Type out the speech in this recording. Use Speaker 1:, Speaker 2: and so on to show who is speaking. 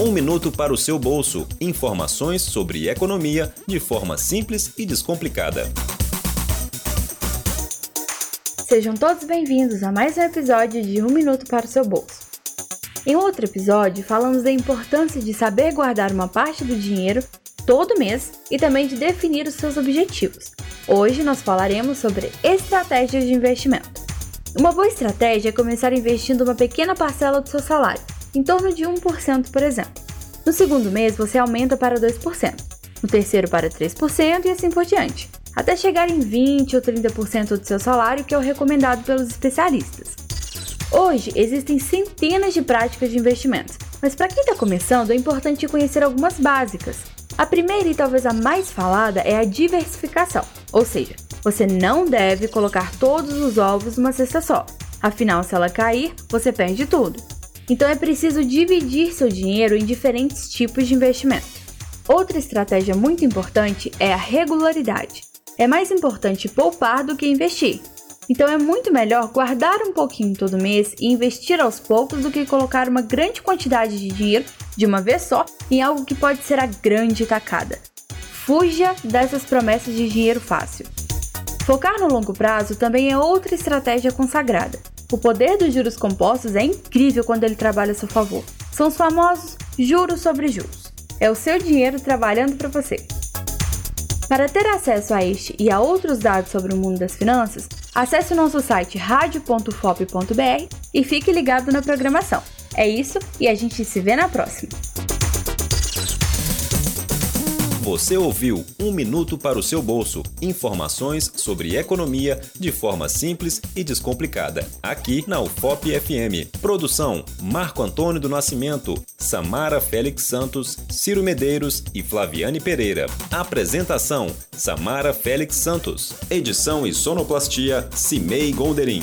Speaker 1: Um minuto para o seu bolso. Informações sobre economia de forma simples e descomplicada.
Speaker 2: Sejam todos bem-vindos a mais um episódio de Um Minuto para o seu bolso. Em outro episódio, falamos da importância de saber guardar uma parte do dinheiro todo mês e também de definir os seus objetivos. Hoje nós falaremos sobre estratégias de investimento. Uma boa estratégia é começar investindo uma pequena parcela do seu salário, em torno de 1%, por exemplo. No segundo mês, você aumenta para 2%, no terceiro para 3% e assim por diante, até chegar em 20 ou 30% do seu salário, que é o recomendado pelos especialistas. Hoje existem centenas de práticas de investimentos, mas para quem está começando é importante conhecer algumas básicas. A primeira e talvez a mais falada é a diversificação, ou seja, você não deve colocar todos os ovos numa cesta só. Afinal, se ela cair, você perde tudo. Então é preciso dividir seu dinheiro em diferentes tipos de investimento. Outra estratégia muito importante é a regularidade. É mais importante poupar do que investir. Então é muito melhor guardar um pouquinho todo mês e investir aos poucos do que colocar uma grande quantidade de dinheiro de uma vez só em algo que pode ser a grande tacada. Fuja dessas promessas de dinheiro fácil. Focar no longo prazo também é outra estratégia consagrada. O poder dos juros compostos é incrível quando ele trabalha a seu favor. São os famosos juros sobre juros. É o seu dinheiro trabalhando para você. Para ter acesso a este e a outros dados sobre o mundo das finanças, acesse o nosso site radio.fop.br e fique ligado na programação. É isso e a gente se vê na próxima.
Speaker 1: Você ouviu Um Minuto para o seu bolso. Informações sobre economia de forma simples e descomplicada. Aqui na UFOP FM. Produção: Marco Antônio do Nascimento, Samara Félix Santos, Ciro Medeiros e Flaviane Pereira. Apresentação: Samara Félix Santos. Edição e sonoplastia: Cimei Golderim.